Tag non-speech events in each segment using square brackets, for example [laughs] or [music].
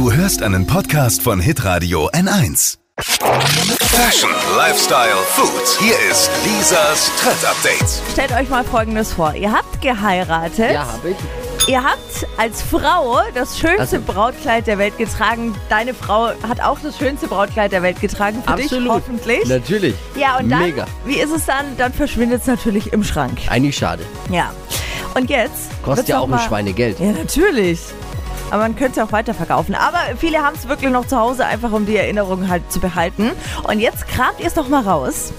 Du hörst einen Podcast von Hitradio N1. Fashion, Lifestyle, Food. Hier ist Lisas Trend Update. Stellt euch mal Folgendes vor. Ihr habt geheiratet. Ja, habe ich. Ihr habt als Frau das schönste Also- Brautkleid der Welt getragen. Deine Frau hat auch das schönste Brautkleid der Welt getragen. Für dich Absolut. hoffentlich. Natürlich. Ja, und dann, Mega. wie ist es dann? Dann verschwindet es natürlich im Schrank. Eigentlich schade. Ja. Und jetzt. Kostet ja auch ein mal- Schweinegeld. Ja, natürlich. Aber man könnte es auch weiterverkaufen. Aber viele haben es wirklich noch zu Hause, einfach um die Erinnerung halt zu behalten. Und jetzt kramt ihr es noch mal raus,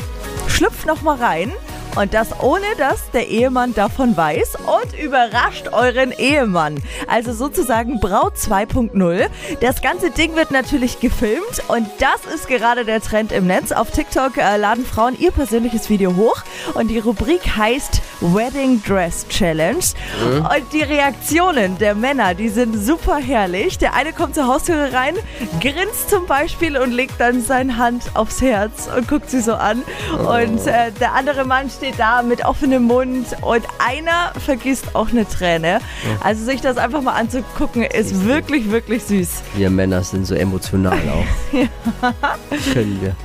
schlüpft noch mal rein. Und das ohne, dass der Ehemann davon weiß und überrascht euren Ehemann. Also sozusagen Braut 2.0. Das ganze Ding wird natürlich gefilmt und das ist gerade der Trend im Netz. Auf TikTok äh, laden Frauen ihr persönliches Video hoch und die Rubrik heißt Wedding Dress Challenge. Und die Reaktionen der Männer, die sind super herrlich. Der eine kommt zur Haustüre rein, grinst zum Beispiel und legt dann seine Hand aufs Herz und guckt sie so an. Und äh, der andere Mann steht da mit offenem Mund und einer vergisst auch eine Träne. Also sich das einfach mal anzugucken, ist wirklich, wirklich süß. Wir Männer sind so emotional auch. [laughs] Können wir.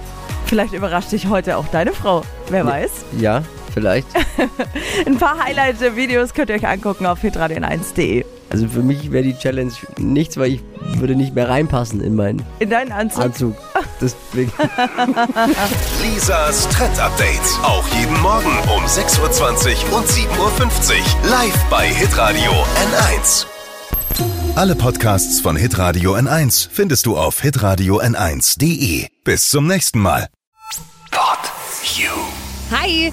Vielleicht überrascht dich heute auch deine Frau. Wer weiß. Ja, vielleicht. [laughs] Ein paar Highlight-Videos könnt ihr euch angucken auf hitradion1.de. Also für mich wäre die Challenge nichts, weil ich würde nicht mehr reinpassen in meinen In deinen Anzug. Anzug. Deswegen. [laughs] Lisas Trend Update. Auch jeden Morgen um 6.20 Uhr und 7.50 Uhr. Live bei Hitradio N1. Alle Podcasts von Hitradio N1 findest du auf hitradio n1.de. Bis zum nächsten Mal. Pod You. Hi,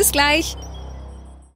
Bis gleich.